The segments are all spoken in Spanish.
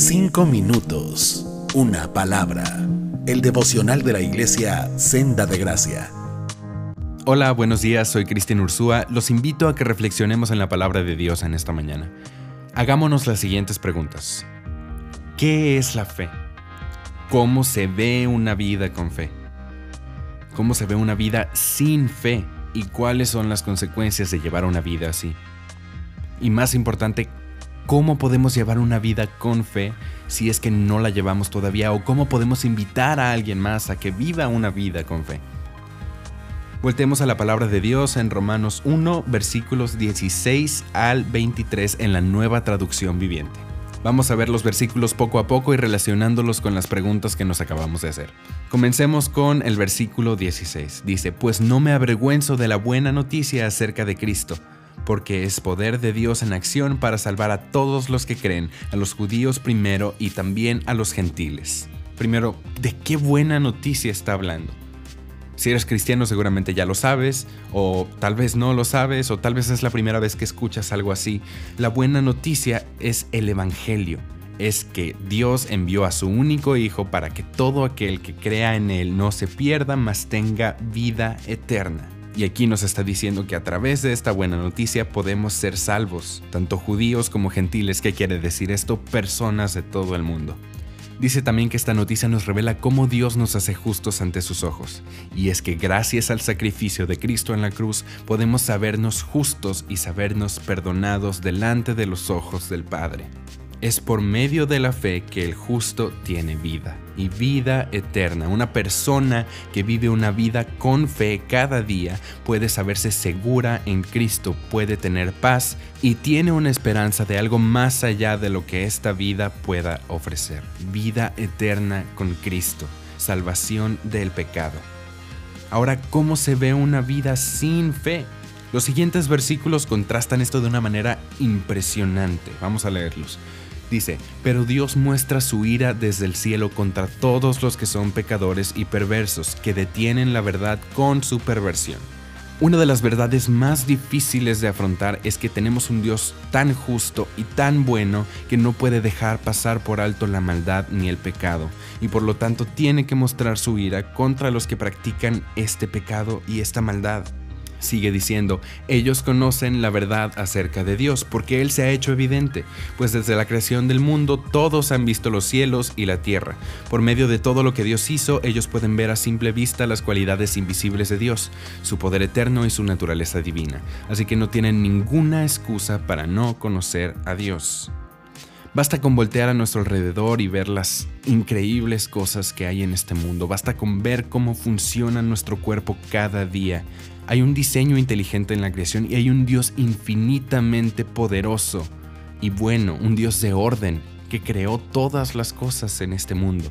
Cinco minutos, una palabra. El devocional de la iglesia Senda de Gracia. Hola, buenos días, soy Cristian Ursúa. Los invito a que reflexionemos en la palabra de Dios en esta mañana. Hagámonos las siguientes preguntas. ¿Qué es la fe? ¿Cómo se ve una vida con fe? ¿Cómo se ve una vida sin fe? ¿Y cuáles son las consecuencias de llevar una vida así? Y más importante, ¿cómo podemos llevar una vida con fe si es que no la llevamos todavía? ¿O cómo podemos invitar a alguien más a que viva una vida con fe? Voltemos a la palabra de Dios en Romanos 1, versículos 16 al 23 en la nueva traducción viviente. Vamos a ver los versículos poco a poco y relacionándolos con las preguntas que nos acabamos de hacer. Comencemos con el versículo 16. Dice, pues no me avergüenzo de la buena noticia acerca de Cristo porque es poder de Dios en acción para salvar a todos los que creen, a los judíos primero y también a los gentiles. Primero, ¿de qué buena noticia está hablando? Si eres cristiano seguramente ya lo sabes, o tal vez no lo sabes, o tal vez es la primera vez que escuchas algo así. La buena noticia es el Evangelio, es que Dios envió a su único Hijo para que todo aquel que crea en Él no se pierda, mas tenga vida eterna. Y aquí nos está diciendo que a través de esta buena noticia podemos ser salvos, tanto judíos como gentiles. ¿Qué quiere decir esto? Personas de todo el mundo. Dice también que esta noticia nos revela cómo Dios nos hace justos ante sus ojos, y es que gracias al sacrificio de Cristo en la cruz podemos sabernos justos y sabernos perdonados delante de los ojos del Padre. Es por medio de la fe que el justo tiene vida y vida eterna. Una persona que vive una vida con fe cada día puede saberse segura en Cristo, puede tener paz y tiene una esperanza de algo más allá de lo que esta vida pueda ofrecer. Vida eterna con Cristo, salvación del pecado. Ahora, ¿cómo se ve una vida sin fe? Los siguientes versículos contrastan esto de una manera impresionante. Vamos a leerlos. Dice, pero Dios muestra su ira desde el cielo contra todos los que son pecadores y perversos, que detienen la verdad con su perversión. Una de las verdades más difíciles de afrontar es que tenemos un Dios tan justo y tan bueno que no puede dejar pasar por alto la maldad ni el pecado, y por lo tanto tiene que mostrar su ira contra los que practican este pecado y esta maldad. Sigue diciendo, ellos conocen la verdad acerca de Dios, porque Él se ha hecho evidente, pues desde la creación del mundo todos han visto los cielos y la tierra. Por medio de todo lo que Dios hizo, ellos pueden ver a simple vista las cualidades invisibles de Dios, su poder eterno y su naturaleza divina, así que no tienen ninguna excusa para no conocer a Dios. Basta con voltear a nuestro alrededor y ver las increíbles cosas que hay en este mundo. Basta con ver cómo funciona nuestro cuerpo cada día. Hay un diseño inteligente en la creación y hay un Dios infinitamente poderoso y bueno, un Dios de orden que creó todas las cosas en este mundo.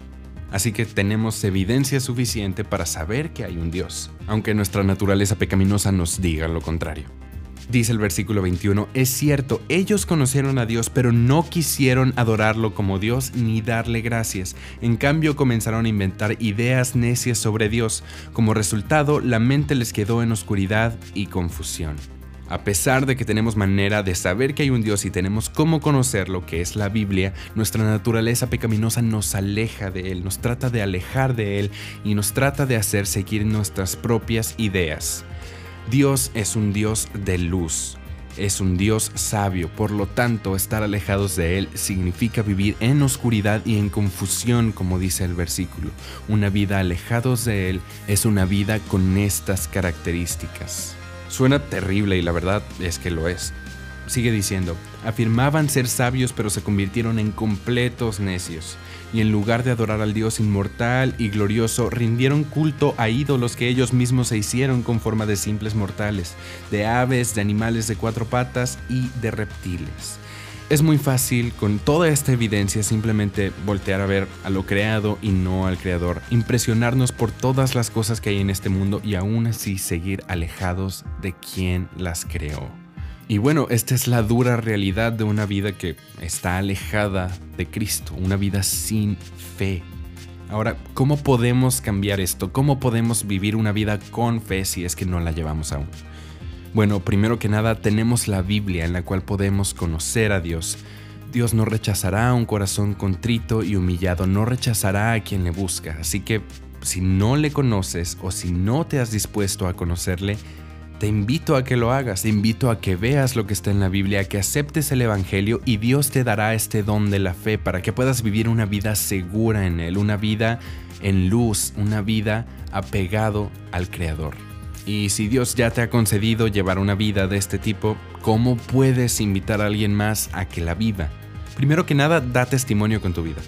Así que tenemos evidencia suficiente para saber que hay un Dios, aunque nuestra naturaleza pecaminosa nos diga lo contrario. Dice el versículo 21, es cierto, ellos conocieron a Dios, pero no quisieron adorarlo como Dios ni darle gracias. En cambio comenzaron a inventar ideas necias sobre Dios. Como resultado, la mente les quedó en oscuridad y confusión. A pesar de que tenemos manera de saber que hay un Dios y tenemos cómo conocer lo que es la Biblia, nuestra naturaleza pecaminosa nos aleja de Él, nos trata de alejar de Él y nos trata de hacer seguir nuestras propias ideas. Dios es un Dios de luz, es un Dios sabio, por lo tanto estar alejados de Él significa vivir en oscuridad y en confusión, como dice el versículo. Una vida alejados de Él es una vida con estas características. Suena terrible y la verdad es que lo es. Sigue diciendo, afirmaban ser sabios pero se convirtieron en completos necios y en lugar de adorar al Dios inmortal y glorioso, rindieron culto a ídolos que ellos mismos se hicieron con forma de simples mortales, de aves, de animales de cuatro patas y de reptiles. Es muy fácil con toda esta evidencia simplemente voltear a ver a lo creado y no al creador, impresionarnos por todas las cosas que hay en este mundo y aún así seguir alejados de quien las creó. Y bueno, esta es la dura realidad de una vida que está alejada de Cristo, una vida sin fe. Ahora, ¿cómo podemos cambiar esto? ¿Cómo podemos vivir una vida con fe si es que no la llevamos aún? Bueno, primero que nada tenemos la Biblia en la cual podemos conocer a Dios. Dios no rechazará a un corazón contrito y humillado, no rechazará a quien le busca. Así que si no le conoces o si no te has dispuesto a conocerle, te invito a que lo hagas, te invito a que veas lo que está en la Biblia, que aceptes el Evangelio y Dios te dará este don de la fe para que puedas vivir una vida segura en Él, una vida en luz, una vida apegado al Creador. Y si Dios ya te ha concedido llevar una vida de este tipo, ¿cómo puedes invitar a alguien más a que la viva? Primero que nada, da testimonio con tu vida.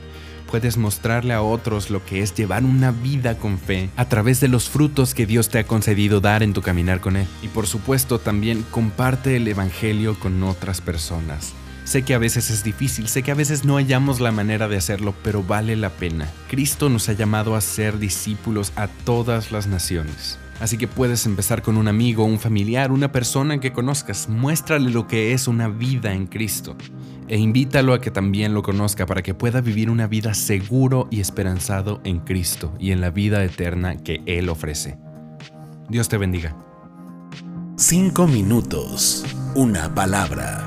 Puedes mostrarle a otros lo que es llevar una vida con fe a través de los frutos que Dios te ha concedido dar en tu caminar con Él. Y por supuesto también comparte el Evangelio con otras personas. Sé que a veces es difícil, sé que a veces no hallamos la manera de hacerlo, pero vale la pena. Cristo nos ha llamado a ser discípulos a todas las naciones. Así que puedes empezar con un amigo, un familiar, una persona que conozcas. Muéstrale lo que es una vida en Cristo. E invítalo a que también lo conozca para que pueda vivir una vida seguro y esperanzado en Cristo y en la vida eterna que Él ofrece. Dios te bendiga. Cinco minutos. Una palabra